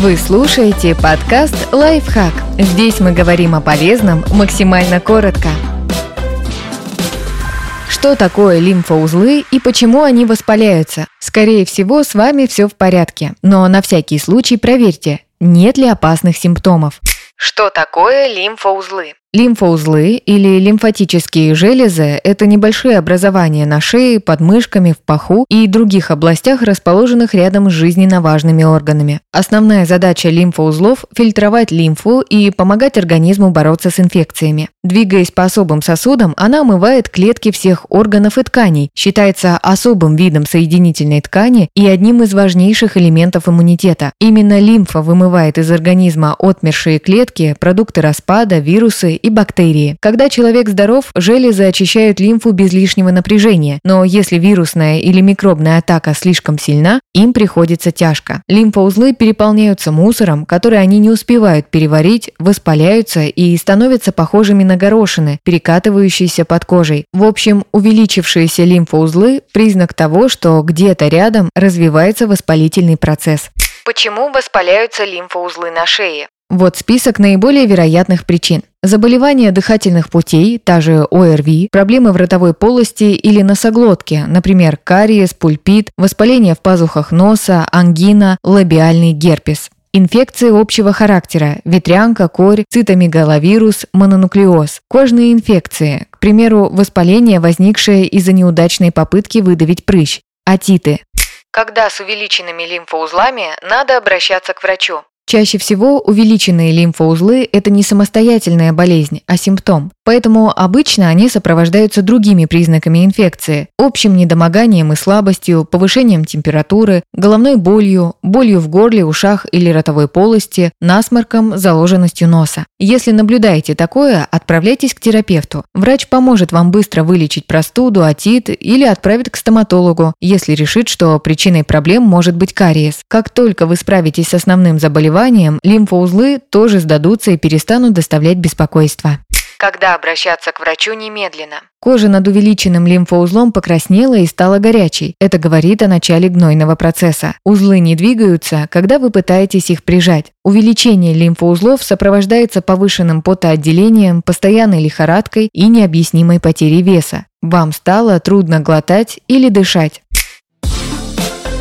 Вы слушаете подкаст «Лайфхак». Здесь мы говорим о полезном максимально коротко. Что такое лимфоузлы и почему они воспаляются? Скорее всего, с вами все в порядке, но на всякий случай проверьте, нет ли опасных симптомов. Что такое лимфоузлы? Лимфоузлы или лимфатические железы – это небольшие образования на шее, подмышками, в паху и других областях, расположенных рядом с жизненно важными органами. Основная задача лимфоузлов – фильтровать лимфу и помогать организму бороться с инфекциями. Двигаясь по особым сосудам, она омывает клетки всех органов и тканей, считается особым видом соединительной ткани и одним из важнейших элементов иммунитета. Именно лимфа вымывает из организма отмершие клетки, продукты распада, вирусы и бактерии. Когда человек здоров, железы очищают лимфу без лишнего напряжения, но если вирусная или микробная атака слишком сильна, им приходится тяжко. Лимфоузлы переполняются мусором, который они не успевают переварить, воспаляются и становятся похожими на горошины, перекатывающиеся под кожей. В общем, увеличившиеся лимфоузлы – признак того, что где-то рядом развивается воспалительный процесс. Почему воспаляются лимфоузлы на шее? Вот список наиболее вероятных причин. Заболевания дыхательных путей, та же ОРВИ, проблемы в ротовой полости или носоглотке, например, кариес, пульпит, воспаление в пазухах носа, ангина, лабиальный герпес. Инфекции общего характера – ветрянка, корь, цитомегаловирус, мононуклеоз. Кожные инфекции, к примеру, воспаление, возникшее из-за неудачной попытки выдавить прыщ. Атиты. Когда с увеличенными лимфоузлами, надо обращаться к врачу. Чаще всего увеличенные лимфоузлы – это не самостоятельная болезнь, а симптом. Поэтому обычно они сопровождаются другими признаками инфекции – общим недомоганием и слабостью, повышением температуры, головной болью, болью в горле, ушах или ротовой полости, насморком, заложенностью носа. Если наблюдаете такое, отправляйтесь к терапевту. Врач поможет вам быстро вылечить простуду, отит или отправит к стоматологу, если решит, что причиной проблем может быть кариес. Как только вы справитесь с основным заболеванием, лимфоузлы тоже сдадутся и перестанут доставлять беспокойство. Когда обращаться к врачу немедленно? Кожа над увеличенным лимфоузлом покраснела и стала горячей. Это говорит о начале гнойного процесса. Узлы не двигаются, когда вы пытаетесь их прижать. Увеличение лимфоузлов сопровождается повышенным потоотделением, постоянной лихорадкой и необъяснимой потерей веса. Вам стало трудно глотать или дышать.